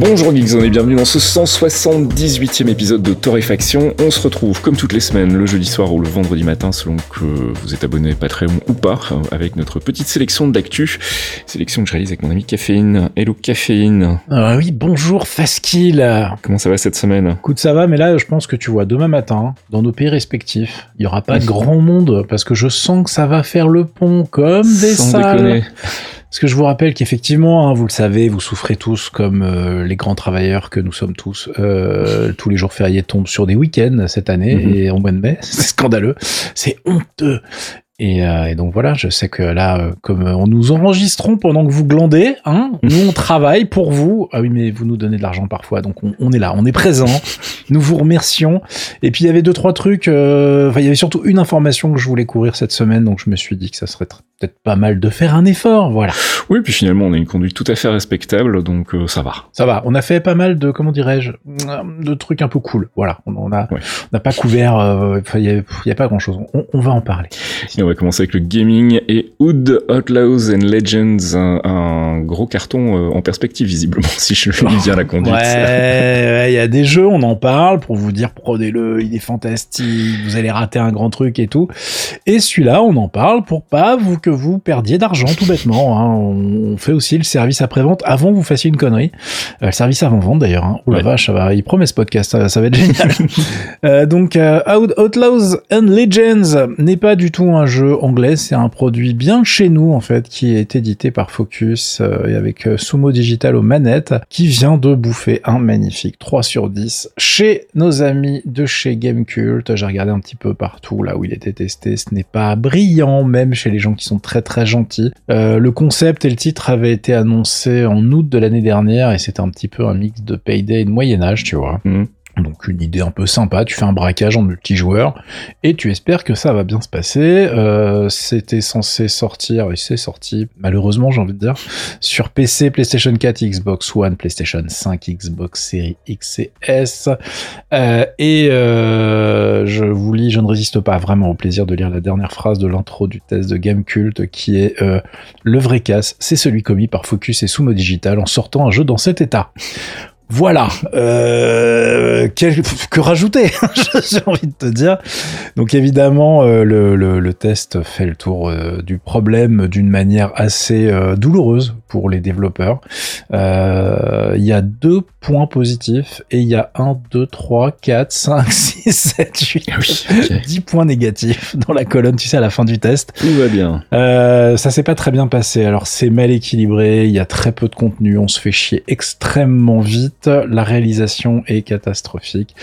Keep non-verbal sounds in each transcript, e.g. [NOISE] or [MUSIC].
Bonjour Geekzone et bienvenue dans ce 178e épisode de Torréfaction. On se retrouve comme toutes les semaines le jeudi soir ou le vendredi matin selon que vous êtes abonné Patreon ou pas avec notre petite sélection d'actu. Sélection que je réalise avec mon ami Caféine. Hello Caféine. Ah oui, bonjour Faskill. Comment ça va cette semaine? Écoute, ça va, mais là je pense que tu vois demain matin, dans nos pays respectifs, il y aura pas grand monde parce que je sens que ça va faire le pont comme des Sans salles. déconner. Parce que je vous rappelle qu'effectivement, hein, vous le savez, vous souffrez tous comme euh, les grands travailleurs que nous sommes tous. Euh, [LAUGHS] tous les jours fériés tombent sur des week-ends cette année Mhm. et en mois de mai. C'est scandaleux. C'est honteux. Et, euh, et donc voilà, je sais que là, comme euh, nous enregistrons pendant que vous glandez, hein, nous on travaille pour vous. Ah oui, mais vous nous donnez de l'argent parfois, donc on, on est là, on est présent. Nous vous remercions. Et puis il y avait deux trois trucs. euh, Enfin, il y avait surtout une information que je voulais couvrir cette semaine, donc je me suis dit que ça serait tr- peut-être pas mal de faire un effort. Voilà. Oui, puis finalement on a une conduite tout à fait respectable, donc euh, ça va. Ça va, on a fait pas mal de, comment dirais-je, de trucs un peu cool. Voilà, on on a, Ouais. on n'a pas couvert, euh, enfin, il y a, pas grand-chose. On, on va en parler. Et on va commencer avec le gaming et Hood Outlaws and Legends, un, un gros carton euh, en perspective visiblement, [LAUGHS] si je lis bien la conduite. Ouais, ouais, il y a des jeux, on en parle pour vous dire prenez-le, il est fantastique, vous allez rater un grand truc et tout. Et celui-là, on en parle pour pas vous que vous perdiez d'argent tout bêtement. Hein. On fait aussi le service après-vente avant que vous fassiez une connerie. Euh, le service avant-vente d'ailleurs. Hein. Oh la Ouais. vache, ça va, il promet ce podcast, ça, ça va être génial. [LAUGHS] Euh, donc, euh, Out- Outlaws and Legends n'est pas du tout un jeu anglais, c'est un produit bien chez nous en fait, qui est édité par Focus et avec Sumo Digital aux manettes, qui vient de bouffer un magnifique 3 sur 10 chez nos amis de chez Gamecult. J'ai regardé un petit peu partout là où il était testé, ce n'est pas brillant, même chez les gens qui sont très très gentils. Euh, le concept et le titre avaient été annoncés en août de l'année dernière et c'était un petit peu un mix de Payday et de Moyen Âge, tu vois. Mhm. Donc une idée un peu sympa, tu fais un braquage en multijoueur et tu espères que ça va bien se passer. Euh, C'était censé sortir, et c'est sorti, malheureusement j'ai envie de dire, sur PC, PlayStation 4, Xbox One, PlayStation 5, Xbox Series X et S. Euh, et euh, je vous lis, je ne résiste pas vraiment au plaisir de lire la dernière phrase de l'intro du test de Gamecult qui est Le vrai casse, c'est celui commis par Focus et Sumo Digital en sortant un jeu dans cet état. Voilà. Euh, quel- que rajouter [LAUGHS] J'ai envie de te dire. Donc évidemment, euh, le, le- le test fait le tour euh, du problème d'une manière assez euh, douloureuse pour les développeurs. Euh, Il y a deux points positifs et il y a 1, 2, 3, 4, 5, 6, 7, 8, Ah oui, ok. [LAUGHS] 10 points négatifs dans la colonne, tu sais, à la fin du test. Tout va bien. Euh, ça s'est pas très bien passé. Alors c'est mal équilibré, il y a très peu de contenu, on se fait chier extrêmement vite, la réalisation est catastrophique.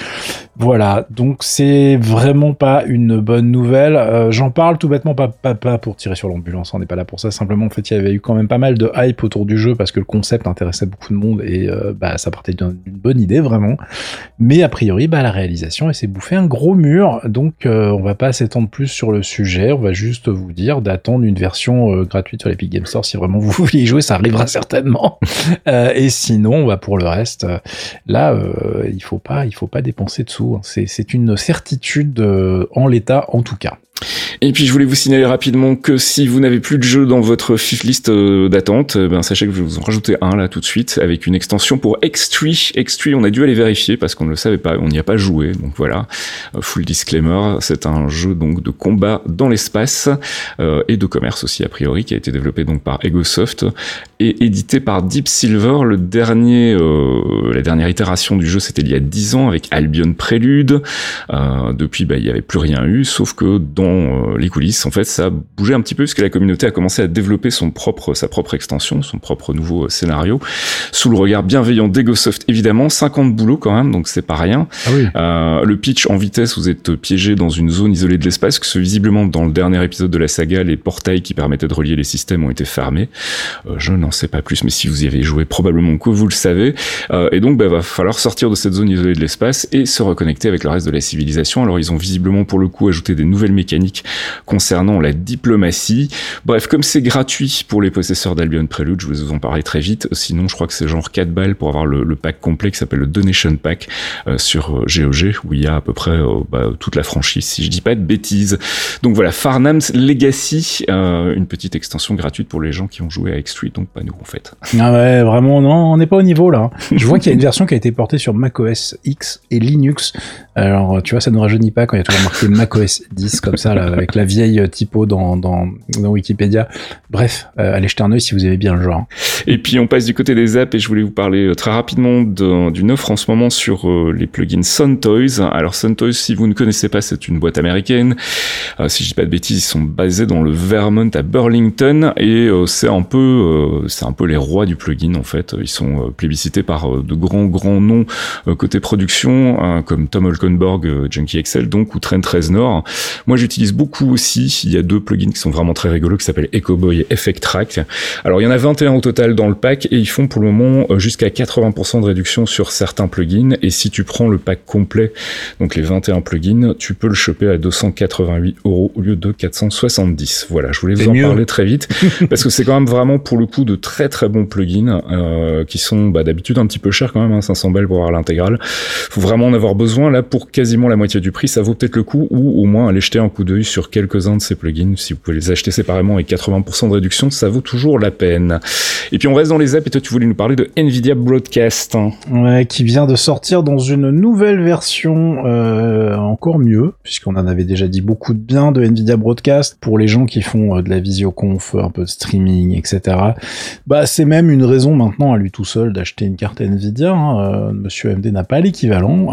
Voilà, donc c'est vraiment pas une bonne nouvelle. Euh, J'en parle tout bêtement pas, pas, pour tirer sur l'ambulance, on n'est pas là pour ça. Simplement en fait il y avait eu quand même pas mal de hype autour du jeu parce que le concept intéressait beaucoup de monde et euh, bah ça partait d'une bonne idée vraiment. Mais a priori, bah, la réalisation, s'est bouffé un gros mur. Donc, euh, on va pas s'étendre plus sur le sujet. On va juste vous dire d'attendre une version euh, gratuite sur l'Epic Game Store. Si vraiment vous [LAUGHS] voulez y jouer, ça arrivera certainement. Et sinon, bah, pour le reste, là, euh, il faut pas, il faut pas dépenser de sous. C'est, c'est une certitude euh, en l'état, en tout cas. Et puis je voulais vous signaler rapidement que si vous n'avez plus de jeu dans votre fif list euh, d'attente, euh, ben sachez que je vais vous en rajouter un là tout de suite avec une extension pour X3. X3, on a dû aller vérifier parce qu'on ne le savait pas, on n'y a pas joué, donc voilà. Euh, Full disclaimer, c'est un jeu donc de combat dans l'espace euh, et de commerce aussi a priori qui a été développé donc par Egosoft et édité par Deep Silver. Le dernier, euh, la dernière itération du jeu, c'était il y a 10 ans avec Albion Prélude. Euh, depuis, bah, il n'y avait plus rien eu, sauf que dans euh, les coulisses, en fait, ça a bougé un petit peu puisque la communauté a commencé à développer son propre, sa propre extension, son propre nouveau euh, scénario, sous le regard bienveillant d'Egosoft, évidemment. 50 boulots quand même, donc c'est pas rien. Ah oui. Euh, le pitch en vitesse, vous êtes piégé dans une zone isolée de l'espace, que ce, visiblement dans le dernier épisode de la saga, les portails qui permettaient de relier les systèmes ont été fermés. Euh, je n'en sais pas plus, mais si vous y avez joué, probablement que vous le savez. Euh, et donc, bah, va falloir sortir de cette zone isolée de l'espace et se reconnecter avec le reste de la civilisation. Alors, ils ont visiblement pour le coup ajouté des nouvelles mécaniques concernant la diplomatie. Bref, comme c'est gratuit pour les possesseurs d'Albion Prelude, je vais vous en parler très vite. Sinon, je crois que c'est genre 4 balles pour avoir le, pack complet qui s'appelle le Donation Pack euh, sur GOG, euh, où il y a à peu près euh, bah, toute la franchise, si je dis pas de bêtises. Donc voilà, Farnham's Legacy, une petite extension gratuite pour les gens qui ont joué à X3, donc pas nous en fait. Ah ouais, vraiment, non, on n'est pas au niveau là. [LAUGHS] Je vois qu'il y a une version qui a été portée sur macOS X et Linux. Alors, tu vois, ça ne rajeunit pas quand il y a toujours marqué macOS 10 comme ça, avec la vieille typo dans, dans, Wikipédia. Bref, allez jeter un oeil si vous avez bien le genre. Et puis on passe du côté des apps et je voulais vous parler très rapidement d'une offre en ce moment sur les plugins SunToys. Alors SunToys, si vous ne connaissez pas, c'est une boîte américaine. si je dis pas de bêtises, ils sont basés dans le Vermont à Burlington et c'est un peu, c'est un peu les rois du plugin en fait. Ils sont plébiscités par de grands grands noms côté production hein, comme Tom Holkenborg, Junkie Excel donc ou Trent Reznor. Moi j'utilise beaucoup aussi. Il y a deux plugins qui sont vraiment très rigolos qui s'appellent EcoBoy et Effect Track. Alors il y en a 21 au total dans le pack et ils font pour le moment euh, jusqu'à 80% de réduction sur certains plugins et si tu prends le pack complet, donc les 21 plugins, tu peux le choper à 288 euros au lieu de 470. Voilà, je voulais vous en parler très vite [LAUGHS] parce que c'est quand même vraiment pour le coup de très très bons plugins euh, qui sont bah, d'habitude un petit peu chers quand même, hein, 500 balles pour avoir l'intégrale. Faut vraiment en avoir besoin là pour quasiment la moitié du prix, ça vaut peut-être le coup ou au moins aller jeter un coup d'œil sur quelques-uns de ces plugins si vous pouvez les acheter séparément et 80% de réduction, ça vaut toujours la peine. Et puis on reste dans les apps et toi tu voulais nous parler de Nvidia Broadcast. Ouais, qui vient de sortir dans une nouvelle version euh, encore mieux, puisqu'on en avait déjà dit beaucoup de bien de Nvidia Broadcast pour les gens qui font euh, de la visioconf, un peu de streaming, etc. Bah c'est même une raison maintenant à lui tout seul d'acheter une carte Nvidia. Hein. Euh, Monsieur AMD n'a pas l'équivalent,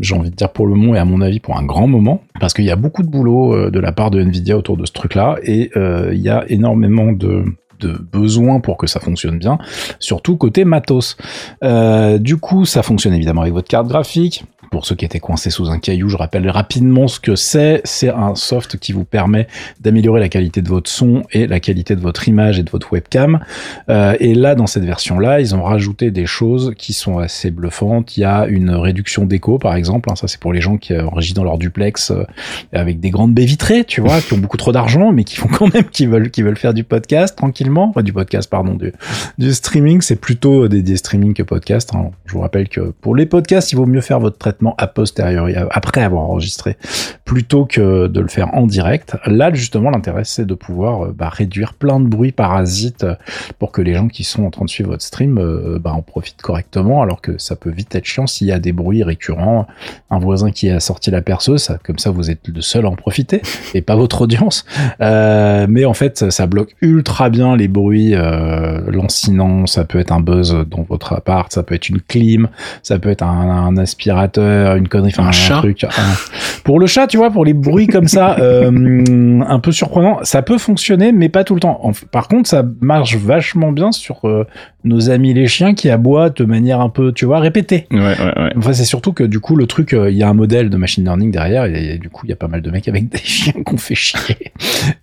j'ai envie de dire pour le moment et à mon avis pour un grand moment, parce qu'il y a beaucoup de boulot de la part de Nvidia autour de ce truc-là et il y a énormément de de pour que ça fonctionne bien, surtout côté matos. Euh, du coup, ça fonctionne évidemment avec votre carte graphique, pour ceux qui étaient coincés sous un caillou, je rappelle rapidement ce que c'est. C'est un soft qui vous permet d'améliorer la qualité de votre son et la qualité de votre image et de votre webcam. Euh, et là, dans cette version-là, ils ont rajouté des choses qui sont assez bluffantes. Il y a une réduction d'écho, par exemple. Hein, ça, c'est pour les gens qui enregistrent dans leur duplex euh, avec des grandes baies vitrées, tu vois, qui ont beaucoup trop d'argent, mais qui font quand même, qui veulent, qui veulent faire du podcast tranquillement. Enfin, du podcast, pardon, du, du streaming. C'est plutôt des, des streaming que podcast. Hein. Je vous rappelle que pour les podcasts, il vaut mieux faire votre traitement a posteriori, après avoir enregistré, plutôt que de le faire en direct. Là, justement, l'intérêt, c'est de pouvoir euh, bah, réduire plein de bruits parasites euh, pour que les gens qui sont en train de suivre votre stream euh, bah, en profitent correctement, alors que ça peut vite être chiant s'il y a des bruits récurrents, un voisin qui a sorti la perceuse, comme ça vous êtes le seul à en profiter, [LAUGHS] et pas votre audience. mais en fait, ça bloque ultra bien les bruits lancinants, ça peut être un buzz dans votre appart, ça peut être une clim, ça peut être un aspirateur, une connerie, enfin un, chat. truc. Pour le chat, tu vois, pour les bruits comme ça, [LAUGHS] euh, un peu surprenant, ça peut fonctionner, mais pas tout le temps. Par contre, ça marche vachement bien sur euh, nos amis les chiens qui aboient de manière un peu, tu vois, répétée. Ouais, ouais, ouais. Enfin, c'est surtout que du coup, le truc, euh, il y a un modèle de machine learning derrière, et, du coup, il y a pas mal de mecs avec [LAUGHS] des chiens qu'on fait chier.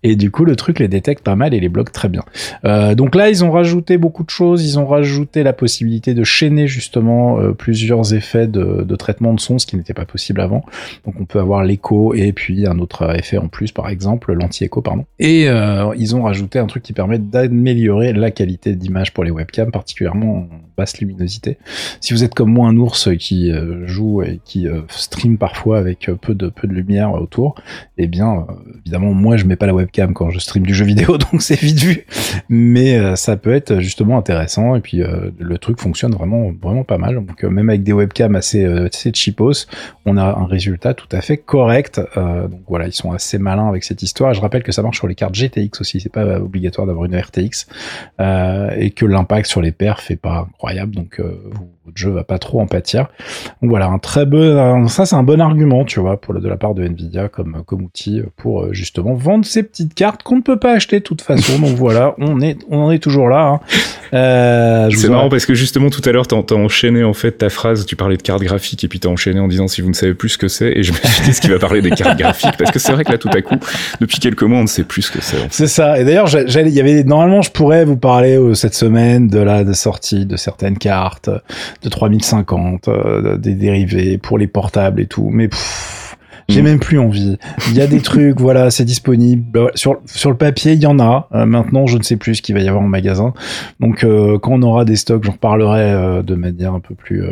Et du coup, le truc les détecte pas mal et les bloque très bien. Euh, donc là, ils ont rajouté beaucoup de choses. Ils ont rajouté la possibilité de chaîner justement euh, plusieurs effets de, de, traitement de son, ce qui n'était pas possible avant. Donc on peut avoir l'écho et puis un autre effet en plus, par exemple, l'anti-écho, pardon. Et ils ont rajouté un truc qui permet d'améliorer la qualité d'image pour les webcams particulièrement en basse luminosité. Si vous êtes comme moi un ours qui euh, joue et qui euh, stream parfois avec euh, peu de peu de lumière autour, eh bien évidemment moi je mets pas la webcam quand je stream du jeu vidéo [LAUGHS] donc c'est vite vu, mais ça peut être justement intéressant et puis le truc fonctionne vraiment vraiment pas mal. Donc même avec des webcams assez assez cheapos, on a un résultat tout à fait correct. donc voilà, ils sont assez malins avec cette histoire. Je rappelle que ça marche sur les cartes GTX aussi, c'est pas obligatoire d'avoir une RTX et que l'impact sur les perfs est pas incroyable, donc euh, votre jeu va pas trop en pâtir. Donc voilà, un très bon, ça c'est un bon argument, tu vois, pour le, de la part de Nvidia comme comme outil pour euh, justement vendre ces petites cartes qu'on ne peut pas acheter de toute façon. donc [LAUGHS] voilà, on est on en est toujours là. Hein. Euh, c'est marrant parce que justement tout à l'heure t'as as enchaîné en fait ta phrase, tu parlais de cartes graphiques et puis t'as enchaîné en disant si vous ne savez plus ce que c'est et je me suis dit ce qui va parler des cartes graphiques parce que c'est vrai que là tout à coup depuis quelques mois on ne sait plus ce que c'est. C'est ça. Et d'ailleurs il y avait normalement je pourrais vous parler cette semaine de la de sortie de certaines cartes de 3050, euh, des dérivés pour les portables et tout. Mais J'ai même plus envie. Il y a des [LAUGHS] trucs, voilà, c'est disponible. Sur, sur le papier, il y en a. Euh, maintenant, je ne sais plus ce qu'il va y avoir en magasin. Donc, euh, quand on aura des stocks, j'en reparlerai de manière un peu plus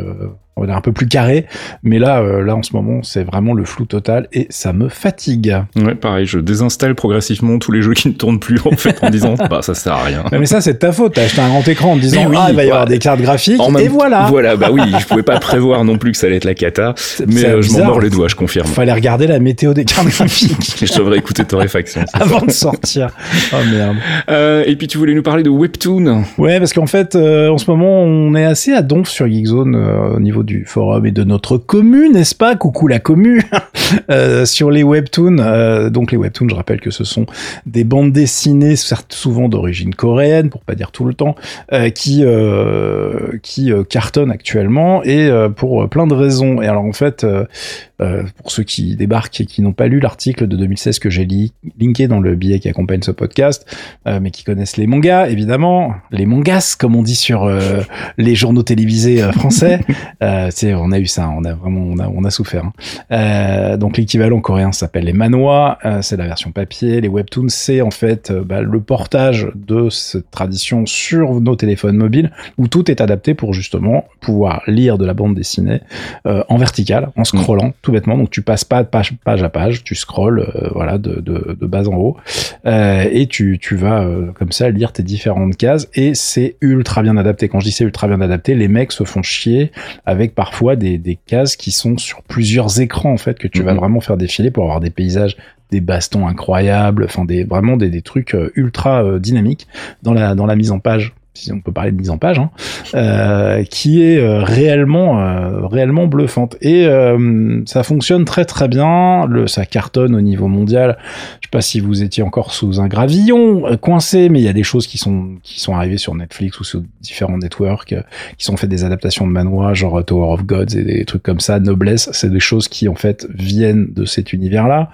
on va un peu plus carré. Mais là, euh, là en ce moment, c'est vraiment le flou total et ça me fatigue. Ouais, pareil, je désinstalle progressivement tous les jeux qui ne tournent plus en fait en disant [LAUGHS] bah ça sert à rien. Mais ça c'est ta faute. T'as acheté un grand écran en disant ah il va y avoir des cartes graphiques et voilà. Voilà, bah oui, je pouvais pas prévoir non plus que ça allait être la cata. Mais euh, je m'en mords les doigts, je confirme. Fallait regarder la météo des cartes graphiques. [LAUGHS] je devrais écouter Torréfaction. Avant de sortir. Oh merde. Euh, et puis tu voulais nous parler de Webtoon? Ouais, parce qu'en fait, en ce moment, on est assez à donf sur Geekzone au niveau du forum et de notre commune, n'est-ce pas? Coucou la commune [LAUGHS] euh, Sur les webtoons, euh, donc les webtoons, je rappelle que ce sont des bandes dessinées, certes souvent d'origine coréenne, pour pas dire tout le temps, euh, qui qui cartonnent actuellement et pour plein de raisons. Et alors en fait, pour ceux qui débarquent et qui n'ont pas lu l'article de 2016 que j'ai linké dans le billet qui accompagne ce podcast, mais qui connaissent les mangas, évidemment, les mangas, comme on dit sur les journaux télévisés français. [LAUGHS] on a eu ça on a vraiment, on a, on a souffert. Hein. Euh, donc l'équivalent coréen s'appelle les manhwa, euh, c'est la version papier. Les webtoons, c'est en fait euh, bah, le portage de cette tradition sur nos téléphones mobiles, où tout est adapté pour justement pouvoir lire de la bande dessinée en verticale, en scrollant mm. Tout bêtement. Donc tu passes pas de page, page à page, tu scrolles, voilà, de, de, de, bas en haut, et tu, tu vas comme ça lire tes différentes cases. Et c'est ultra bien adapté. Quand je dis c'est ultra bien adapté, les mecs se font chier avec parfois des des cases qui sont sur plusieurs écrans en fait que tu vas mhm. vraiment faire défiler pour avoir des paysages des bastons incroyables, enfin des vraiment des, des trucs euh, ultra euh, dynamiques dans la dans la mise en page si on peut parler de mise en page, hein, euh, qui est euh, réellement, euh, réellement bluffante. Et ça fonctionne très très bien. Le, ça cartonne au niveau mondial. Je sais pas si vous étiez encore sous un gravillon coincé, mais il y a des choses qui sont qui sont arrivées sur Netflix ou sur différents networks qui sont fait des adaptations de manoirs, genre Tower of Gods et des trucs comme ça. Noblesse, c'est des choses qui en fait viennent de cet univers-là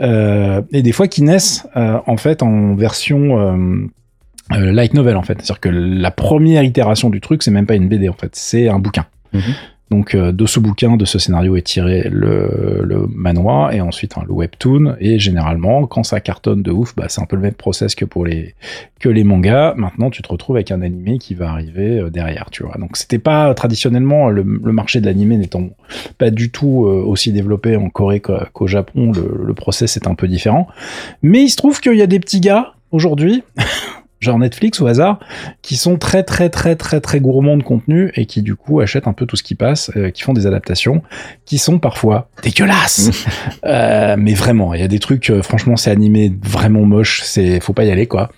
et des fois qui naissent en fait en version euh, light novel en fait. C'est-à-dire que la première itération du truc, c'est même pas une BD en fait, c'est un bouquin. Mhm. Donc euh, de ce bouquin, de ce scénario est tiré le, le manoir et ensuite hein, le webtoon. Et généralement, quand ça cartonne de ouf, bah, c'est un peu le même process que pour les que les mangas. Maintenant, tu te retrouves avec un animé qui va arriver euh, derrière, tu vois. Donc c'était pas traditionnellement le, marché de l'animé n'étant pas du tout aussi développé en Corée qu'au Japon. Le, le process est un peu différent. Mais il se trouve qu'il y a des petits gars aujourd'hui [LAUGHS] genre Netflix au hasard, qui sont très très très très très gourmands de contenu et qui du coup achètent un peu tout ce qui passe, euh, qui font des adaptations, qui sont parfois dégueulasses. [LAUGHS] euh, mais vraiment, il y a des trucs, euh, franchement, c'est animé vraiment moche, c'est faut pas y aller quoi.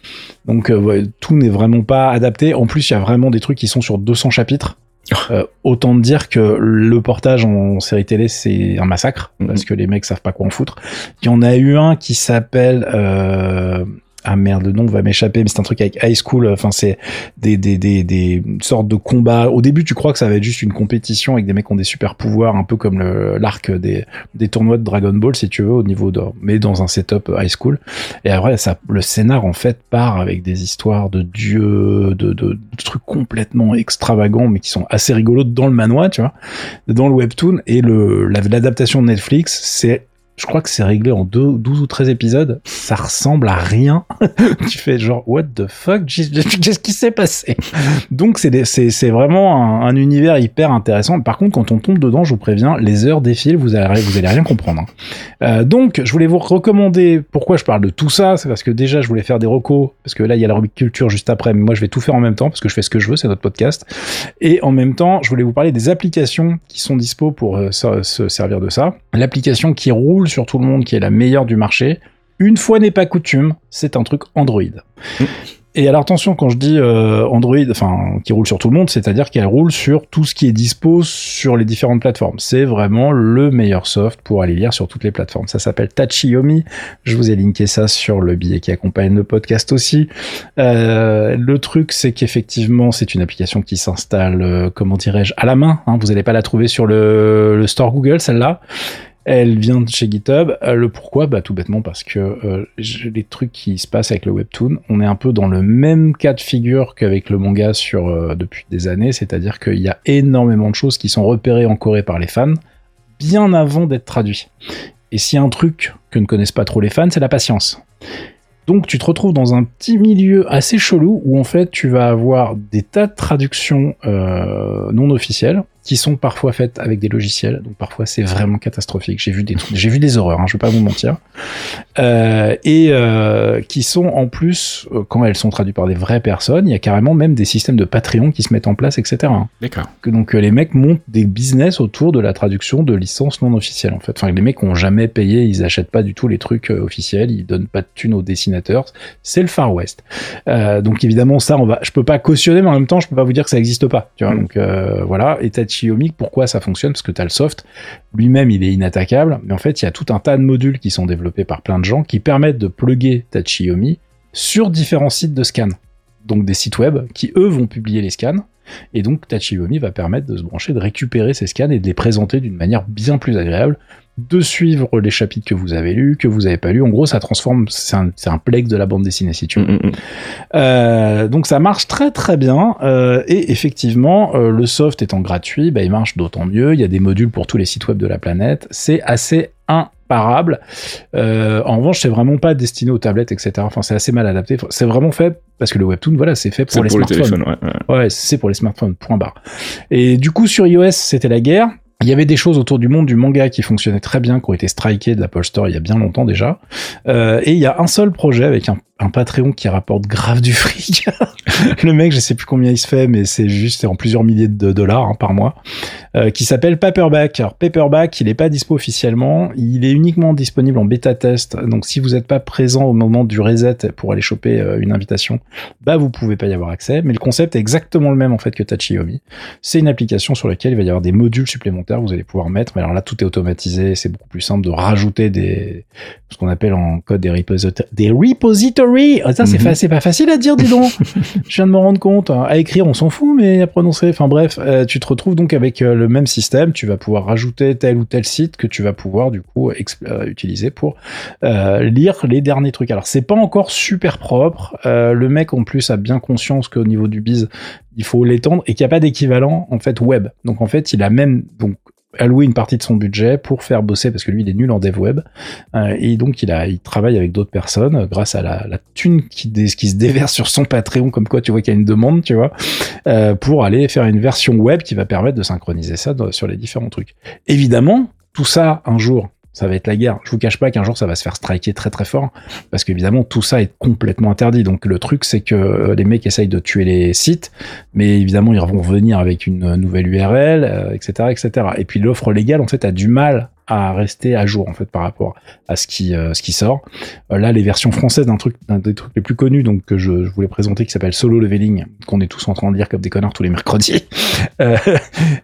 Donc euh, tout n'est vraiment pas adapté. En plus, il y a vraiment des trucs qui sont sur 200 chapitres. autant dire que le portage en série télé c'est un massacre mm-hmm. parce que les mecs savent pas quoi en foutre. Il y en a eu un qui s'appelle ah merde, le nom va m'échapper, mais c'est un truc avec high school. Enfin, c'est des, des, des, des sortes de combats. Au début, tu crois que ça va être juste une compétition avec des mecs qui ont des super pouvoirs, un peu comme l'arc des, des tournois de Dragon Ball, si tu veux, au niveau de, mais dans un setup high school. Et après, ça, le scénar, en fait, part avec des histoires de dieux, de, de, trucs complètement extravagants, mais qui sont assez rigolos dans le manoir, tu vois, dans le webtoon. Et le, l'adaptation de Netflix, c'est je crois que c'est réglé en deux, 12 ou 13 épisodes. Ça ressemble à rien. [LAUGHS] tu fais genre, what the fuck? Qu'est-ce qui s'est passé? Donc, c'est, vraiment un, univers hyper intéressant. Par contre, quand on tombe dedans, je vous préviens, les heures défilent, vous allez, vous allez rien comprendre. Hein. Euh, donc, je voulais vous recommander, pourquoi je parle de tout ça? C'est parce que déjà, je voulais faire des recos, parce que là, il y a la rubrique culture juste après, mais moi, je vais tout faire en même temps, parce que je fais ce que je veux, c'est notre podcast. Et en même temps, je voulais vous parler des applications qui sont dispo pour euh, se servir de ça. L'application qui roule sur tout le monde, qui est la meilleure du marché. Une fois n'est pas coutume, c'est un truc Android. Et alors attention, quand je dis euh, Android, enfin qui roule sur tout le monde, c'est-à-dire qu'elle roule sur tout ce qui est dispo sur les différentes plateformes. C'est vraiment le meilleur soft pour aller lire sur toutes les plateformes. Ça s'appelle Tachiyomi. Je vous ai linké ça sur le billet qui accompagne le podcast aussi. Euh, le truc, c'est qu'effectivement, c'est une application qui s'installe, euh, comment dirais-je, à la main. Hein. Vous n'allez pas la trouver sur le, le store Google, celle-là. Elle vient de chez GitHub. Euh, le pourquoi Bah tout bêtement parce que euh, les trucs qui se passent avec le webtoon, on est un peu dans le même cas de figure qu'avec le manga euh, depuis des années, c'est-à-dire qu'il y a énormément de choses qui sont repérées en Corée par les fans bien avant d'être traduits. Et s'il y a un truc que ne connaissent pas trop les fans, c'est la patience. Donc tu te retrouves dans un petit milieu assez chelou où en fait tu vas avoir des tas de traductions non officielles qui sont parfois faites avec des logiciels, donc parfois c'est vraiment catastrophique. J'ai vu des j'ai vu des horreurs, hein, je vais pas vous mentir, euh, et euh, qui sont en plus euh, quand elles sont traduites par des vraies personnes, il y a carrément même des systèmes de Patreon qui se mettent en place, etc. D'accord. Donc les mecs montent des business autour de la traduction de licences non officielles en fait. Enfin les mecs ont jamais payé, ils achètent pas du tout les trucs officiels, ils donnent pas de thunes aux dessinateurs. C'est le Far West. Euh, donc évidemment ça on va, je peux pas cautionner, mais en même temps je peux pas vous dire que ça existe pas. Tu vois Mm. donc voilà. Et Pourquoi ça fonctionne Parce que soft, lui-même il est inattaquable, mais en fait il y a tout un tas de modules qui sont développés par plein de gens qui permettent de plugger Tachiyomi sur différents sites de scan. Donc des sites web qui eux vont publier les scans. Et donc Tachiyomi va permettre de se brancher, de récupérer ces scans et de les présenter d'une manière bien plus agréable, de suivre les chapitres que vous avez lus, que vous avez pas lus. En gros, ça transforme, c'est un, un plex de la bande dessinée si tu veux. Mm, mm, mm. Euh, donc ça marche très très bien euh, et effectivement euh, le soft étant gratuit, bah, il marche d'autant mieux. Il y a des modules pour tous les sites web de la planète. C'est assez Euh, en revanche, c'est vraiment pas destiné aux tablettes, etc. Enfin, c'est assez mal adapté. C'est vraiment fait parce que le webtoon, voilà, c'est fait pour les pour smartphones. téléphones, ouais, ouais. Ouais, c'est pour les smartphones, point barre. Et du coup, sur iOS, c'était la guerre. Il y avait des choses autour du monde du manga qui fonctionnaient très bien, qui ont été strikées de l'Apple Store il y a bien longtemps déjà. Euh, et il y a un seul projet avec un, un Patreon qui rapporte grave du fric. [LAUGHS] le mec, je sais plus combien il se fait, mais c'est juste en plusieurs milliers de dollars hein, par mois, euh, qui s'appelle Paperback. Alors Paperback, il est pas dispo officiellement, il est uniquement disponible en bêta test. Donc si vous n'êtes pas présent au moment du reset pour aller choper euh, une invitation, bah vous pouvez pas y avoir accès. Mais le concept est exactement le même en fait que Tachiyomi. C'est une application sur laquelle il va y avoir des modules supplémentaires vous allez pouvoir mettre. Mais alors là, tout est automatisé. C'est beaucoup plus simple de rajouter ce qu'on appelle en code. Des repositories! Ah, ça, c'est Mhm. c'est pas facile à dire, dis donc! [LAUGHS] Je viens de me rendre compte. À écrire, on s'en fout, mais à prononcer. Enfin bref, euh, tu te retrouves donc avec euh, le même système. Tu vas pouvoir rajouter tel ou tel site que tu vas pouvoir, du coup, euh, utiliser pour lire les derniers trucs. Alors, c'est pas encore super propre. Le mec, en plus, a bien conscience qu'au niveau du biz, il faut l'étendre et qu'il n'y a pas d'équivalent, en fait, web. Donc, en fait, il a même, donc, alloué une partie de son budget pour faire bosser parce que lui il est nul en dev web. Euh, et donc il a il travaille avec d'autres personnes euh, grâce à la, la thune qui, qui se déverse sur son Patreon comme quoi tu vois qu'il y a une demande tu vois euh, pour aller faire une version web qui va permettre de synchroniser ça sur les différents trucs. Évidemment tout ça un jour ça va être la guerre. Je vous cache pas qu'un jour ça va se faire striker très très fort parce qu'évidemment tout ça est complètement interdit. Donc le truc c'est que euh, les mecs essayent de tuer les sites, mais évidemment ils vont venir avec une euh, nouvelle URL, etc., etc. Et puis l'offre légale en fait a du mal à rester à jour en fait par rapport à ce qui euh, ce qui sort. Euh, là les versions françaises d'un truc d'un des trucs les plus connus donc que je, je voulais présenter qui s'appelle Solo Leveling qu'on est tous en train de lire comme des connards tous les mercredis [LAUGHS]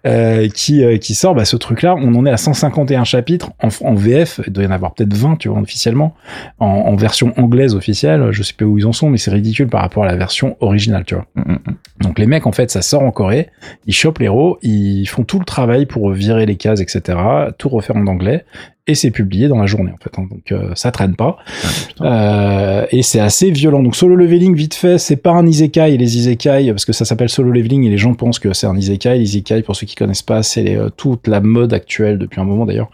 euh, qui qui sort bah ce truc là on en est à 151 chapitres en, en VF il doit y en avoir peut-être 20 tu vois officiellement en, en version anglaise officielle. Je sais pas où ils en sont mais c'est ridicule par rapport à la version originale tu vois. Mm, mm, mm. donc les mecs, en fait, ça sort en Corée, ils chopent l'héros, ils font tout le travail pour virer les cases, etc., tout refaire en anglais, anglais et c'est publié dans la journée, en fait. hein. Donc euh, ça traîne pas. Ah. Euh, et c'est assez violent. Donc solo leveling, vite fait, c'est pas un isekai. Et les isekai, parce que ça s'appelle solo leveling et les gens pensent que c'est un isekai. Les isekai, pour ceux qui connaissent pas, c'est euh, toute la mode actuelle depuis un moment d'ailleurs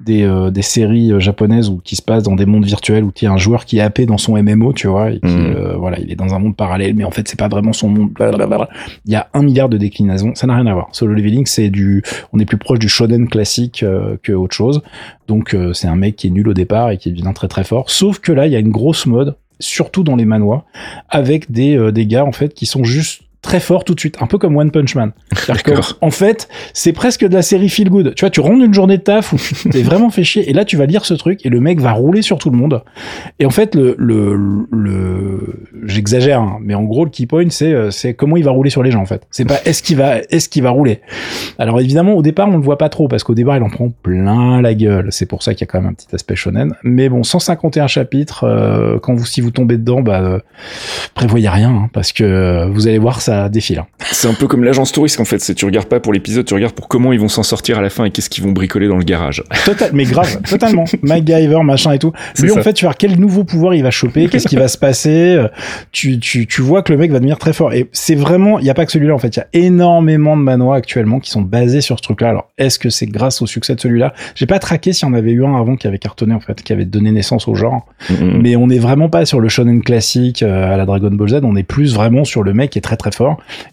des, euh, des séries japonaises où qui se passent dans des mondes virtuels où il y a un joueur qui est happé dans son MMO, tu vois, et qui euh, voilà, il est dans un monde parallèle, mais en fait c'est pas vraiment son monde. blablabla. Il y a un milliard de déclinaisons, ça n'a rien à voir. Solo leveling, c'est du, on est plus proche du shonen classique euh, que autre chose. Donc euh, c'est un mec qui est nul au départ et qui devient très très fort. Sauf que là, il y a une grosse mode, surtout dans les manois, avec des, euh, des gars en fait qui sont juste très forts tout de suite, un peu comme One Punch Man. [LAUGHS] Que, D'accord. En fait, c'est presque de la série feel good. Tu vois, tu rentres une journée de taf où tu t'es vraiment fait chier, et là tu vas lire ce truc et le mec va rouler sur tout le monde. Et en fait, le, le, le, j'exagère, hein, mais en gros le key point c'est euh, c'est comment il va rouler sur les gens en fait. C'est pas est-ce qu'il va est-ce qu'il va rouler? Alors évidemment au départ on le voit pas trop parce qu'au départ il en prend plein la gueule. C'est pour ça qu'il y a quand même un petit aspect shonen. Mais bon 151 chapitres, euh, quand vous si vous tombez dedans, bah euh, prévoyez rien hein, parce que euh, vous allez voir ça défile. hein. C'est un peu comme l'agence touriste en fait. C'est tu regardes pas pour l'épisode, tu regardes pour comment ils vont s'en sortir à la fin et qu'est-ce qu'ils vont bricoler dans le garage. [LAUGHS] Total, mais grave, [LAUGHS] totalement. MacGyver, machin et tout. Lui, en fait, tu voir quel nouveau pouvoir il va choper, qu'est-ce qui va se passer. euh, tu, tu, tu vois que le mec va devenir très fort. Et c'est vraiment, il y a pas que celui-là en fait, il y a énormément de manois actuellement qui sont basés sur ce truc-là. Alors est-ce que c'est grâce au succès de celui-là? J'ai pas traqué si on avait eu un avant qui avait cartonné en fait, qui avait donné naissance au genre. Mais on n'est vraiment pas sur le shonen classique euh, à la Dragon Ball Z. On est plus vraiment sur le mec qui est très très fort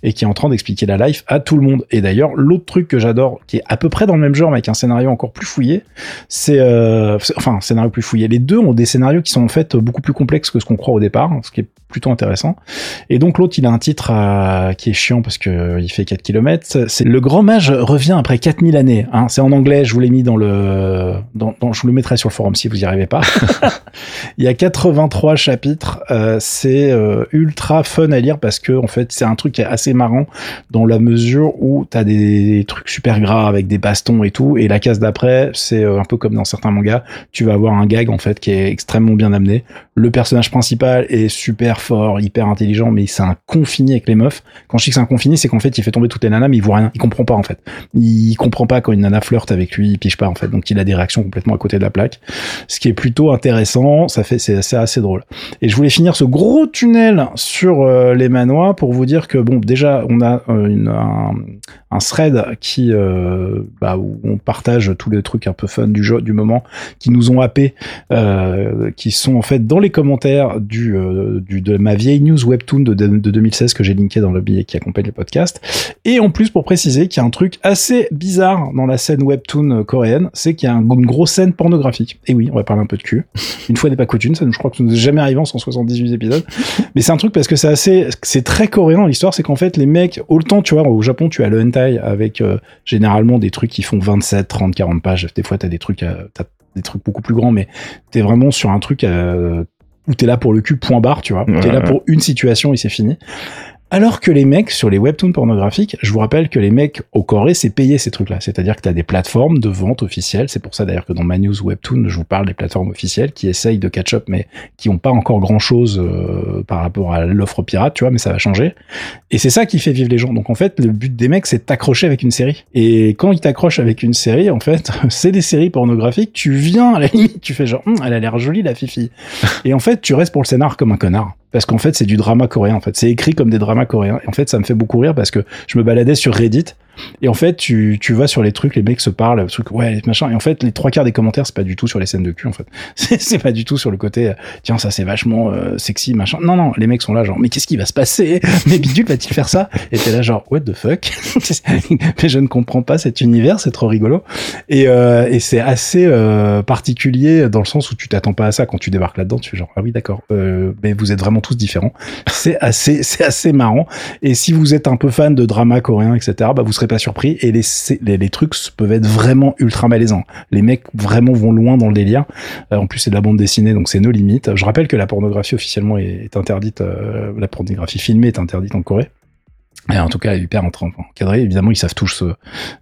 et qui est en train d'expliquer la life à tout le monde. Et d'ailleurs, l'autre truc que j'adore, qui est à peu près dans le même genre mais avec un scénario encore plus fouillé, c'est euh, enfin un scénario plus fouillé. Les deux ont des scénarios qui sont en fait beaucoup plus complexes que ce qu'on croit au départ, ce qui est plutôt intéressant. Et donc l'autre, il a un titre euh, qui est chiant parce que euh, il fait 4 km. C'est Le Grand Mage revient après 4000 années. Hein. C'est en anglais, je vous l'ai mis dans le... Dans, dans- je vous le mettrai sur le forum si vous y arrivez pas. [LAUGHS] il y a 83 chapitres. euh, c'est euh, ultra fun à lire parce que en fait c'est un truc qui est assez marrant dans la mesure où t'as des trucs super gras avec des bastons et tout. Et la case d'après, c'est un peu comme dans certains mangas. Tu vas avoir un gag en fait qui est extrêmement bien amené. Le personnage principal est super fort, hyper intelligent, mais c'est un confini avec les meufs. Quand je dis que c'est un confini, c'est qu'en fait, il fait tomber toutes les nanas, mais il voit rien. Il comprend pas, en fait. Il comprend pas quand une nana flirte avec lui, il pige pas, en fait. Donc, il a des réactions complètement à côté de la plaque. Ce qui est plutôt intéressant. Ça fait, c'est assez drôle. Et je voulais finir ce gros tunnel sur euh, les manois pour vous dire que, bon, déjà, on a euh, un, thread qui, euh, bah, où on partage tous les trucs un peu fun du jeu, du moment, qui nous ont happé, qui sont en fait dans les commentaires du, du de ma vieille news webtoon de, de, de 2016 que j'ai linké dans le billet qui accompagne le podcast. Et en plus, pour préciser qu'il y a un truc assez bizarre dans la scène webtoon euh, coréenne, c'est qu'il y a un- une grosse scène pornographique. Et oui, on va parler un peu de cul. [LAUGHS] Une fois n'est pas coutume, ça, je crois que ça nous est jamais arrivé en 178 épisodes. Mais c'est un truc parce que c'est assez, c'est très coréen l'histoire, c'est qu'en fait les mecs, autant tu vois, au Japon tu as le hentai avec euh, généralement des trucs qui font 27, 30, 40 pages. Des fois t'as des trucs, euh, t'as des trucs beaucoup plus grands, mais t'es vraiment sur un truc euh, où t'es là pour le cul, point barre, tu vois. Ouais, t'es là ouais. pour une situation et c'est fini. Alors que les mecs, sur les webtoons pornographiques, je vous rappelle que les mecs au Corée, c'est payé ces trucs-là. C'est-à-dire que tu as des plateformes de vente officielles. C'est pour ça d'ailleurs que dans ma news webtoon, je vous parle des plateformes officielles qui essayent de catch-up, mais qui ont pas encore grand-chose euh, par rapport à l'offre pirate, tu vois, mais ça va changer. Et c'est ça qui fait vivre les gens. Donc en fait, le but des mecs, c'est de t'accrocher avec une série. Et quand ils t'accrochent avec une série, en fait, [LAUGHS] c'est des séries pornographiques. Tu viens, à la limite, tu fais genre, Hum, elle a l'air jolie, la fifi. Et en fait, tu restes pour le scénar comme un connard. Parce qu'en fait, c'est du drama coréen. En fait, c'est écrit comme des dramas coréens. Et en fait, ça me fait beaucoup rire parce que je me baladais sur Reddit. Et en fait, tu, tu vas sur les trucs, les mecs se parlent, trucs, ouais, machin. Et en fait, les trois quarts des commentaires, c'est pas du tout sur les scènes de cul, en fait. [LAUGHS] C'est pas du tout sur le côté, euh, tiens, ça c'est vachement euh, sexy, machin. Non, non, les mecs sont là, genre, mais qu'est-ce qui va se passer? [LAUGHS] Mais Bidule va-t-il faire ça? Et t'es là, genre, what the fuck? [LAUGHS] Mais je ne comprends pas cet univers, c'est trop rigolo. Et, euh, et c'est assez euh, particulier dans le sens où tu t'attends pas à ça quand tu débarques là-dedans. Tu fais genre, ah oui, d'accord, euh, mais vous êtes vraiment tous différents. C'est assez, c'est assez marrant. Et si vous êtes un peu fan de drama coréen, etc., bah vous serez pas surpris. Et les, les, les trucs peuvent être vraiment ultra malaisants. Les mecs vraiment vont loin dans le délire. Euh, en plus, c'est de la bande dessinée, donc c'est nos limites. Je rappelle que la pornographie officiellement est, est interdite. euh, la pornographie filmée est interdite en Corée. Et en tout cas, elle est hyper encadrée. Évidemment, ils savent tous euh,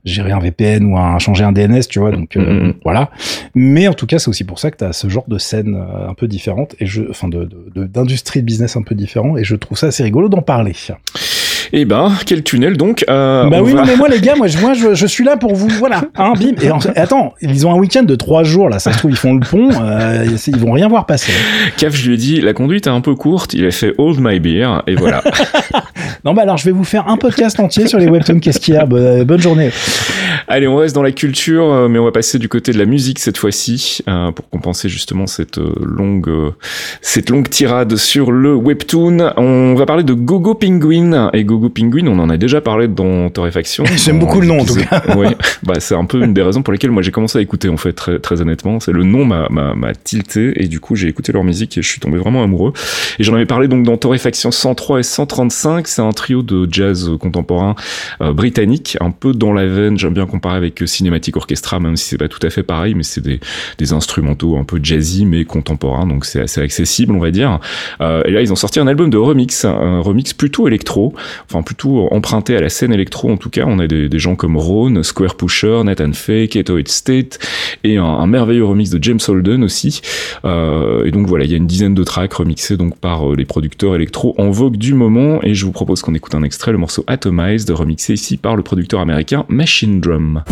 gérer un VPN ou un, changer un DNS, tu vois. Donc euh, Mhm. voilà. Mais en tout cas, c'est aussi pour ça que tu as ce genre de scène un peu différente et je, enfin, de, de- de- d'industrie de business un peu différent. Et je trouve ça assez rigolo d'en parler. Eh ben, quel tunnel donc euh, bah oui, va- non, mais moi les [LAUGHS] gars, moi je, moi, je, je suis là pour vous, voilà, hein, bim. Et en- attends, ils ont un week-end de trois jours là, ça se trouve ils font le pont, euh, ils vont rien voir passer. Caf, je lui ai dit, la conduite est un peu courte, il a fait Hold My Beer, et voilà. [LAUGHS] Non bah alors je vais vous faire un podcast entier sur les webtoons. Qu'est-ce qu'il y a? Bo- Bonne journée. Allez, on reste dans la culture, euh, mais on va passer du côté de la musique cette fois-ci, euh, pour compenser justement cette euh, longue, euh, cette longue tirade sur le webtoon. On va parler de Gogo Penguin. Et Gogo Penguin, on en a déjà parlé dans Torréfaction. [LAUGHS] J'aime beaucoup le nom, en tout Ouais, bah c'est un peu une des raisons pour lesquelles moi j'ai commencé à écouter en fait très, très honnêtement. C'est le nom m'a m'a m'a tilté et du coup j'ai écouté leur musique et je suis tombé vraiment amoureux. Et j'en avais parlé donc dans Torréfaction 103 et 135. C'est un trio de jazz contemporain euh, britannique, un peu dans la veine. J'aime bien comparer avec Cinematic Orchestra, même si c'est pas tout à fait pareil, mais c'est des, des instrumentaux un peu jazzy mais contemporains, donc c'est assez accessible, on va dire. Euh, et là, ils ont sorti un album de remix, un remix plutôt électro, enfin plutôt emprunté à la scène électro en tout cas. On a des, gens comme Ron, Square Pusher, Nathan Fay, Keto State et un, un merveilleux remix de James Holden aussi. Euh, et donc voilà, il y a une dizaine de tracks remixés donc par euh, les producteurs électro en vogue du moment. Et je vous propose qu'on écoute un extrait, le morceau Atomized, remixé ici par le producteur américain Machine Drum.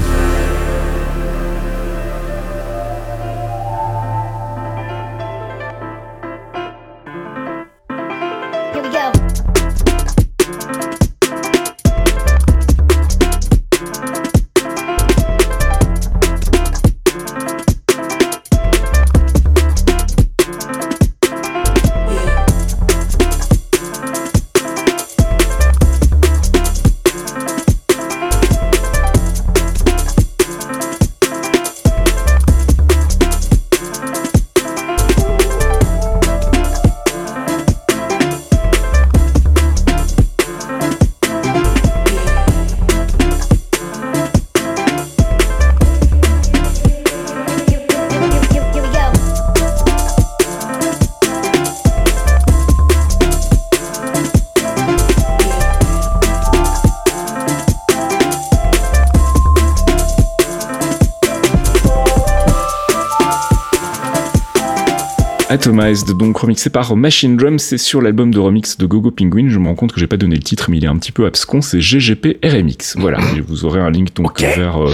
Atomized, donc remixé par Machine Drum, c'est sur l'album de remix de Gogo Penguin. Je me rends compte que j'ai pas donné le titre, mais il est un petit peu abscon. C'est GGP RMX. Voilà, et vous aurez un link donc vers, euh,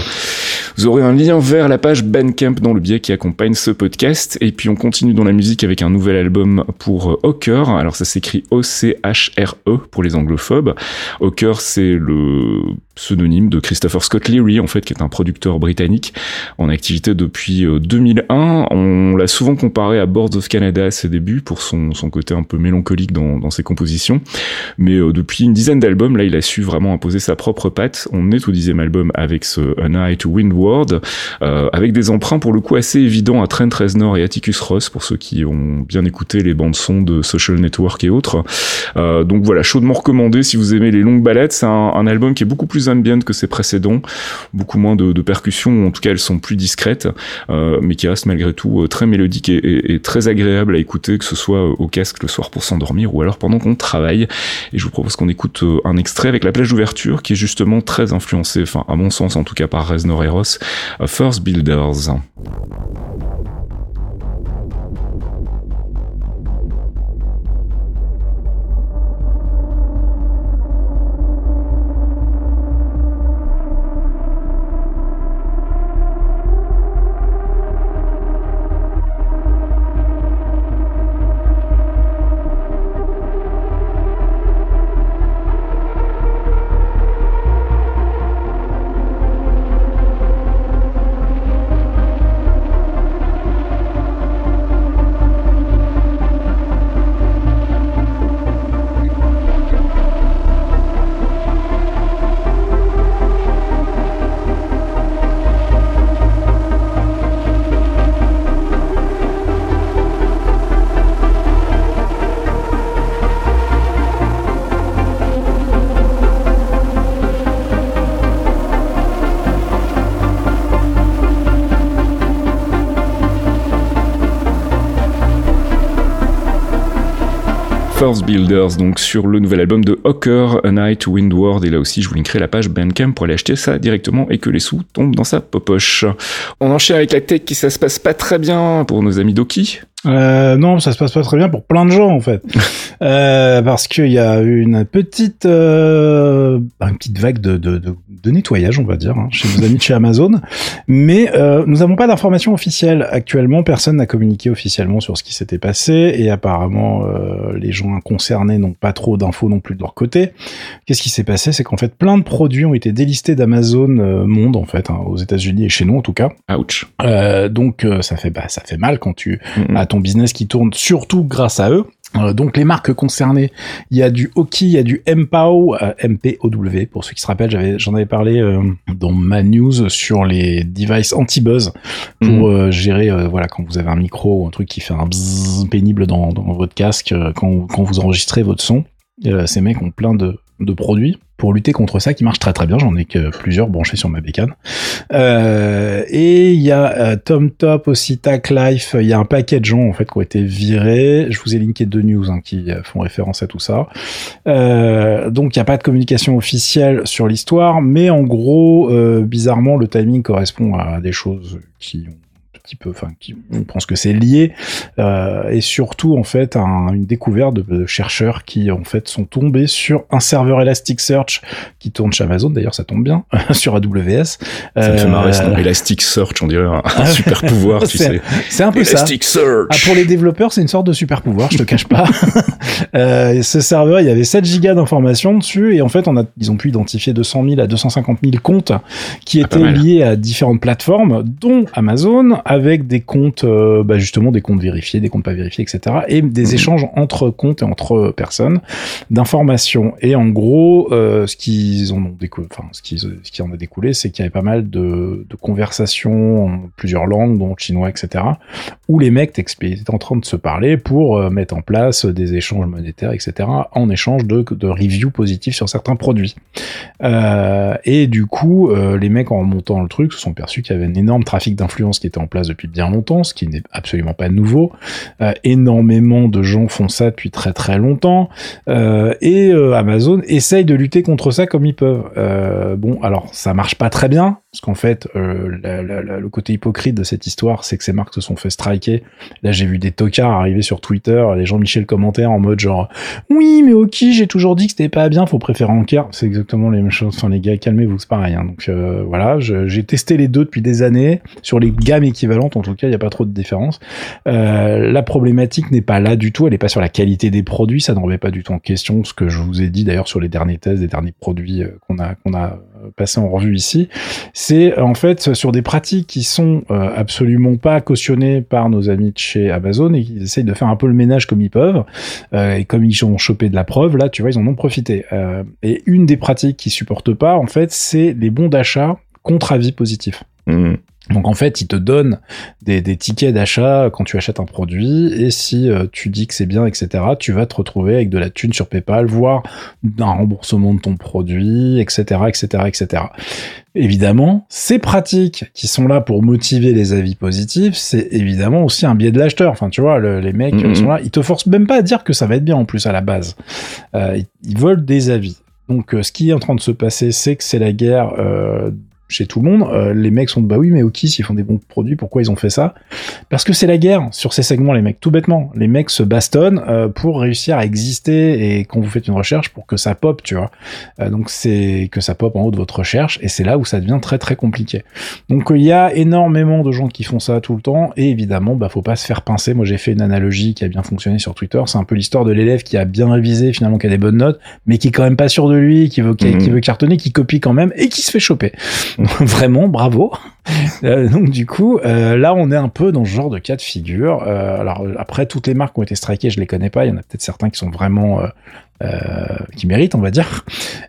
vous aurez un lien vers la page Bandcamp dans le biais qui accompagne ce podcast. Et puis on continue dans la musique avec un nouvel album pour euh, Hawker. Alors ça s'écrit O-C-H-R-E pour les anglophobes. Hawker, c'est le pseudonyme de Christopher Scott Leary, en fait, qui est un producteur britannique en activité depuis 2001. Euh, on l'a souvent comparé à Boards of Canada à ses débuts pour son, son côté un peu mélancolique dans, dans ses compositions. Mais euh, depuis une dizaine d'albums, là, il a su vraiment imposer sa propre patte. On est au dixième album avec ce A Night to Windward, euh, avec des emprunts pour le coup assez évidents à Trent Reznor et Atticus Ross, pour ceux qui ont bien écouté les bandes son de Social Network et autres. Euh, donc voilà, chaudement recommandé si vous aimez les longues balades. C'est un, un album qui est beaucoup plus plus ambient que ses précédents, beaucoup moins de, percussions, en tout cas elles sont plus discrètes, euh, mais qui restent malgré tout euh, très mélodiques et, et, très agréables à écouter, que ce soit euh, au casque le soir pour s'endormir ou alors pendant qu'on travaille. Et je vous propose qu'on écoute un extrait avec la plage d'ouverture qui est justement très influencée, enfin à mon sens en tout cas par Reznor Eros, First Builders. Builders, donc sur le nouvel album de Hawker, A Night Windward. Et là aussi, je vous linkerai la page Bandcamp pour aller acheter ça directement et que les sous tombent dans sa popoche. On enchaîne avec la tech qui ça se passe pas très bien pour nos amis Doki. Euh, non, ça se passe pas très bien pour plein de gens en fait, [LAUGHS] euh, parce qu'il y a une petite, euh, une petite vague de, de, de, de, nettoyage, on va dire, hein, chez nos amis de chez Amazon. Mais euh, nous n'avons pas d'informations officielles actuellement. Personne n'a communiqué officiellement sur ce qui s'était passé et apparemment euh, les gens concernés n'ont pas trop d'infos non plus de leur côté. Qu'est-ce qui s'est passé? C'est qu'en fait plein de produits ont été délistés d'Amazon euh, monde en fait, hein, aux États-Unis et chez nous en tout cas. Ouch. donc ça fait bah ça fait mal quand tu business qui tourne surtout grâce à eux. Euh, donc les marques concernées, il y a du Hockey, il y a du MPOW, euh, MPOW pour ceux qui se rappellent, j'avais j'en avais parlé euh, dans ma news sur les devices anti-buzz pour mhm. gérer voilà quand vous avez un micro ou un truc qui fait un bzzz pénible dans, dans votre casque quand, quand vous enregistrez votre son. ces mecs ont plein de, de produits pour lutter contre ça qui marche très très bien. J'en ai que plusieurs branchés sur ma bécane. Euh, et il y a euh, TomTop aussi, Tac Life. Il y a un paquet de gens en fait qui ont été virés. Je vous ai linké deux news hein, qui euh, font référence à tout ça. Euh, donc il n'y a pas de communication officielle sur l'histoire, mais en gros, euh, bizarrement, le timing correspond à des choses qui ont petit peu, enfin, qui, pense que c'est lié, euh, et surtout en fait un, une découverte de, chercheurs qui en fait sont tombés sur un serveur Elasticsearch qui tourne chez Amazon, d'ailleurs ça tombe bien, [LAUGHS] sur AWS. Ça me fait marrer, euh, Elasticsearch, on dirait un, super pouvoir, tu [LAUGHS] sais. C'est un peu Elasticsearch. ça. Ah, pour les développeurs, c'est une sorte de super pouvoir, je te cache pas. [LAUGHS] euh, ce serveur, il y avait 7 gigas d'informations dessus, et en fait, on a, ils ont pu identifier 200 000 à 250 000 comptes qui ah, étaient liés à différentes plateformes, dont Amazon, avec des comptes, euh, bah justement des comptes vérifiés, des comptes pas vérifiés, etc. Et des mhm. échanges entre comptes et entre personnes d'informations. Et en gros, euh, ce qu'ils ont découlé, enfin ce qui, ce qui en a découlé, c'est qu'il y avait pas mal de, de, conversations en plusieurs langues, dont chinois, etc. Où les mecs étaient en train de se parler pour euh, mettre en place des échanges monétaires, etc. En échange de, de reviews positifs sur certains produits. Et du coup, les mecs en montant le truc se sont perçus qu'il y avait un énorme trafic d'influence qui était en place depuis bien longtemps, ce qui n'est absolument pas nouveau. Euh, énormément de gens font ça depuis très très longtemps. Euh, et euh, Amazon essaye de lutter contre ça comme ils peuvent. bon, alors ça marche pas très bien, Parce qu'en fait, euh, le côté hypocrite de cette histoire, c'est que ces marques se sont fait striker. Là, j'ai vu des tocards arriver sur Twitter, les gens Michel commentaires en mode genre oui, mais ok, j'ai toujours dit que c'était pas bien, faut préférer Anker. C'est exactement les mêmes choses. Enfin, les gars, calmez-vous, c'est pareil. Hein. Donc euh, voilà, j'ai testé les deux depuis des années sur les gammes équivalentes. En tout cas, il n'y a pas trop de différence. Euh, la problématique n'est pas là du tout. Elle n'est pas sur la qualité des produits. Ça ne remet pas du tout en question ce que je vous ai dit d'ailleurs sur les derniers tests des derniers produits qu'on a passer en revue ici, c'est en fait sur des pratiques qui sont euh, absolument pas cautionnées par nos amis de chez Amazon et qui essayent de faire un peu le ménage comme ils peuvent. Euh, et comme ils ont chopé de la preuve, là, tu vois, ils en ont profité. Euh, et une des pratiques qu'ils supportent pas, en fait, c'est les bons d'achat contre avis positif. Mmh. Donc en fait, il te donne des, tickets d'achat quand tu achètes un produit, et si euh, tu dis que c'est bien, etc., tu vas te retrouver avec de la thune sur PayPal, voire un remboursement de ton produit, etc., etc., etc. Évidemment, ces pratiques qui sont là pour motiver les avis positifs, c'est évidemment aussi un biais de l'acheteur. Enfin, tu vois, les mecs sont là, ils te forcent même pas à dire que ça va être bien en plus à la base. Euh, ils, veulent des avis. Donc, euh, ce qui est en train de se passer, c'est que c'est la guerre chez tout le monde, euh, les mecs sont de bah oui, mais ok, s'ils font des bons produits, pourquoi ils ont fait ça? Parce que c'est la guerre sur ces segments, les mecs, tout bêtement. Les mecs se bastonnent euh, pour réussir à exister et quand vous faites une recherche pour que ça pop, tu vois. Euh, donc c'est que ça pop en haut de votre recherche et c'est là où ça devient très très compliqué. Donc il y a énormément de gens qui font ça tout le temps et évidemment, bah faut pas se faire pincer. Moi j'ai fait une analogie qui a bien fonctionné sur Twitter. C'est un peu l'histoire de l'élève qui a bien révisé, finalement qui a des bonnes notes, mais qui est quand même pas sûr de lui, qui veut, qui mmh. veut cartonner, qui copie quand même et qui se fait choper. [LAUGHS] Vraiment, bravo. Euh, donc du coup, euh, là, on est un peu dans ce genre de cas de figure. Euh, alors après, toutes les marques ont été strikées, je les connais pas. Il y en a peut-être certains qui sont vraiment qui mérite, on va dire.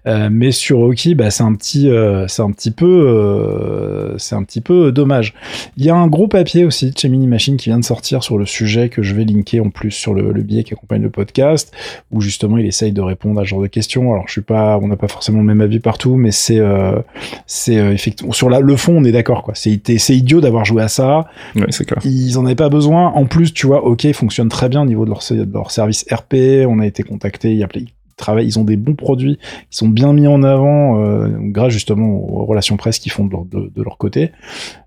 Mais sur Hockey, bah, c'est un petit, c'est un petit peu, c'est un petit peu dommage. Il y a un gros papier aussi de chez Mini Machine qui vient de sortir sur le sujet que je vais linker en plus sur le, le billet qui accompagne le podcast, où justement il essaye de répondre à ce genre de questions. Alors je suis pas, on n'a pas forcément le même avis partout, mais c'est, c'est effectivement sur la, le fond on est d'accord quoi. C'est, idiot d'avoir joué à ça. Ouais, c'est clair. Ils en avaient pas besoin. En plus, tu vois, OK fonctionne très bien au niveau de leur, de leur service RP. On a été contacté il y a travaillent, ils ont des bons produits, ils sont bien mis en avant euh, grâce justement aux relations presse qu'ils font de leur, de, leur côté.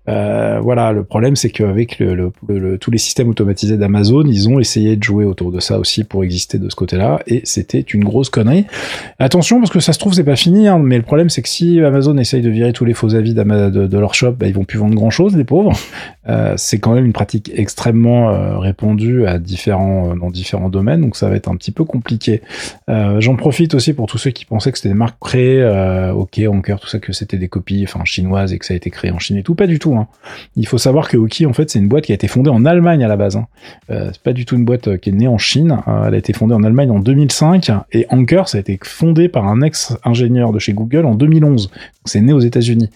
Euh, voilà, le problème c'est qu'avec tous les systèmes automatisés d'Amazon, ils ont essayé de jouer autour de ça aussi pour exister de ce côté-là, et c'était une grosse connerie. Attention parce que ça se trouve c'est pas fini, hein, mais le problème c'est que si Amazon essaye de virer tous les faux avis de, de, leur shop, bah, ils vont plus vendre grand-chose, les pauvres. Euh, c'est quand même une pratique extrêmement euh, répandue dans différents domaines, donc ça va être un petit peu compliqué. J'en profite aussi pour tous ceux qui pensaient que c'était des marques créées, ok, cœur tout ça, que c'était des copies, chinoises et que ça a été créé en Chine et tout. Pas du tout. Hein. Il faut savoir que Oki, en fait, c'est une boîte qui a été fondée en Allemagne à la base. Hein. Euh, c'est pas du tout une boîte euh, qui est née en Chine. Euh, elle a été fondée en Allemagne en 2005 et Anker, ça a été fondé par un ex-ingénieur de chez Google en 2011. C'est né aux États-Unis.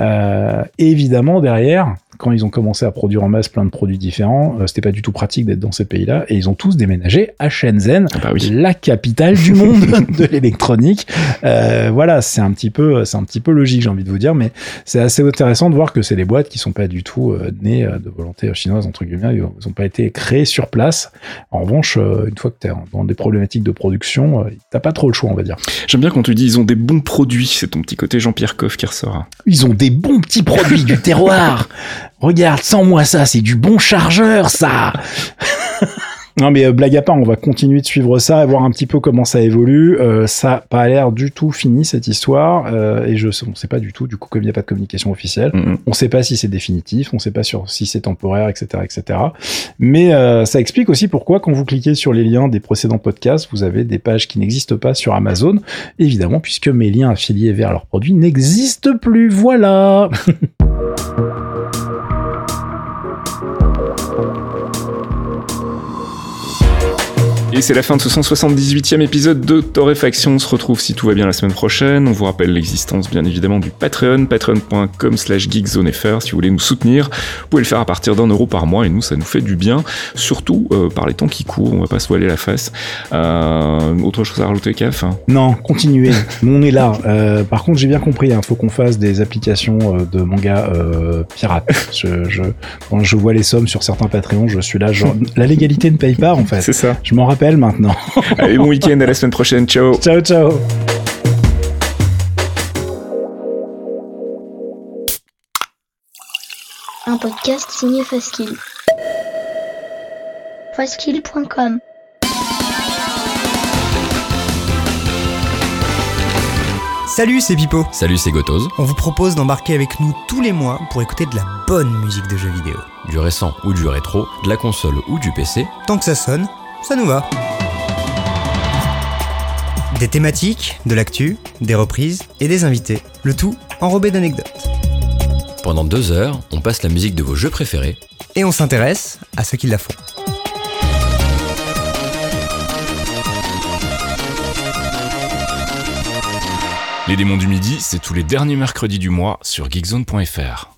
Euh, évidemment, derrière, quand ils ont commencé à produire en masse plein de produits différents, euh, c'était pas du tout pratique d'être dans ces pays-là, et ils ont tous déménagé à Shenzhen, ah bah la capitale du monde [LAUGHS] de l'électronique. Euh, voilà, c'est un petit peu, c'est un petit peu logique, j'ai envie de vous dire, mais c'est assez intéressant de voir que c'est des boîtes qui sont pas du tout euh, nées euh, de volonté chinoise entre guillemets, ils ont pas été créées sur place. En revanche, une fois que tu es dans des problématiques de production, t'as pas trop le choix, on va dire. J'aime bien quand tu dis ils ont des bons produits, c'est ton petit côté Jean-Pierre Coff qui ressort. Ils ont des bons petits produits du terroir. [LAUGHS] Regarde, sans moi ça, c'est du bon chargeur, ça [LAUGHS] Non mais euh, blague à part, on va continuer de suivre ça, voir un petit peu comment ça évolue. Euh, ça n'a pas l'air du tout fini cette histoire euh, et je on sait pas du tout. Du coup, comme il n'y a pas de communication officielle, on ne sait pas si c'est définitif, on sait pas sur si c'est temporaire, etc., etc. Mais ça explique aussi pourquoi quand vous cliquez sur les liens des précédents podcasts, vous avez des pages qui n'existent pas sur Amazon, évidemment puisque mes liens affiliés vers leurs produits n'existent plus. Voilà. [LAUGHS] Et c'est la fin de ce 178e épisode de Torréfaction. On se retrouve si tout va bien la semaine prochaine. On vous rappelle l'existence bien évidemment du Patreon, patreon.com slash geekzonefr. Si vous voulez nous soutenir, vous pouvez le faire à partir d'un euro par mois et nous ça nous fait du bien, surtout euh, par les temps qui courent, on va pas se voiler la face. Euh, autre chose à rajouter, Caf hein? Non, continuez, [LAUGHS] on est là. Euh, par contre j'ai bien compris, il hein, faut qu'on fasse des applications de manga pirates. [LAUGHS] Je, je, quand je vois les sommes sur certains Patreons, je suis là, genre, la légalité ne paye pas en fait. C'est ça. Je m'en rappelle maintenant. [LAUGHS] Allez, bon week-end, à la semaine prochaine. Ciao. Ciao, ciao. un podcast signé Faskill. Faskill.com Salut, c'est Pipo. Salut, c'est Gotoz. On vous propose d'embarquer avec nous tous les mois pour écouter de la bonne musique de jeux vidéo. Du récent ou du rétro, de la console ou du PC. Tant que ça sonne, ça nous va. Des thématiques, de l'actu, des reprises et des invités. Le tout enrobé d'anecdotes. Pendant deux heures, on passe la musique de vos jeux préférés. Et on s'intéresse à ceux qui la font. Les démons du midi, c'est tous les derniers mercredis du mois sur geekzone.fr.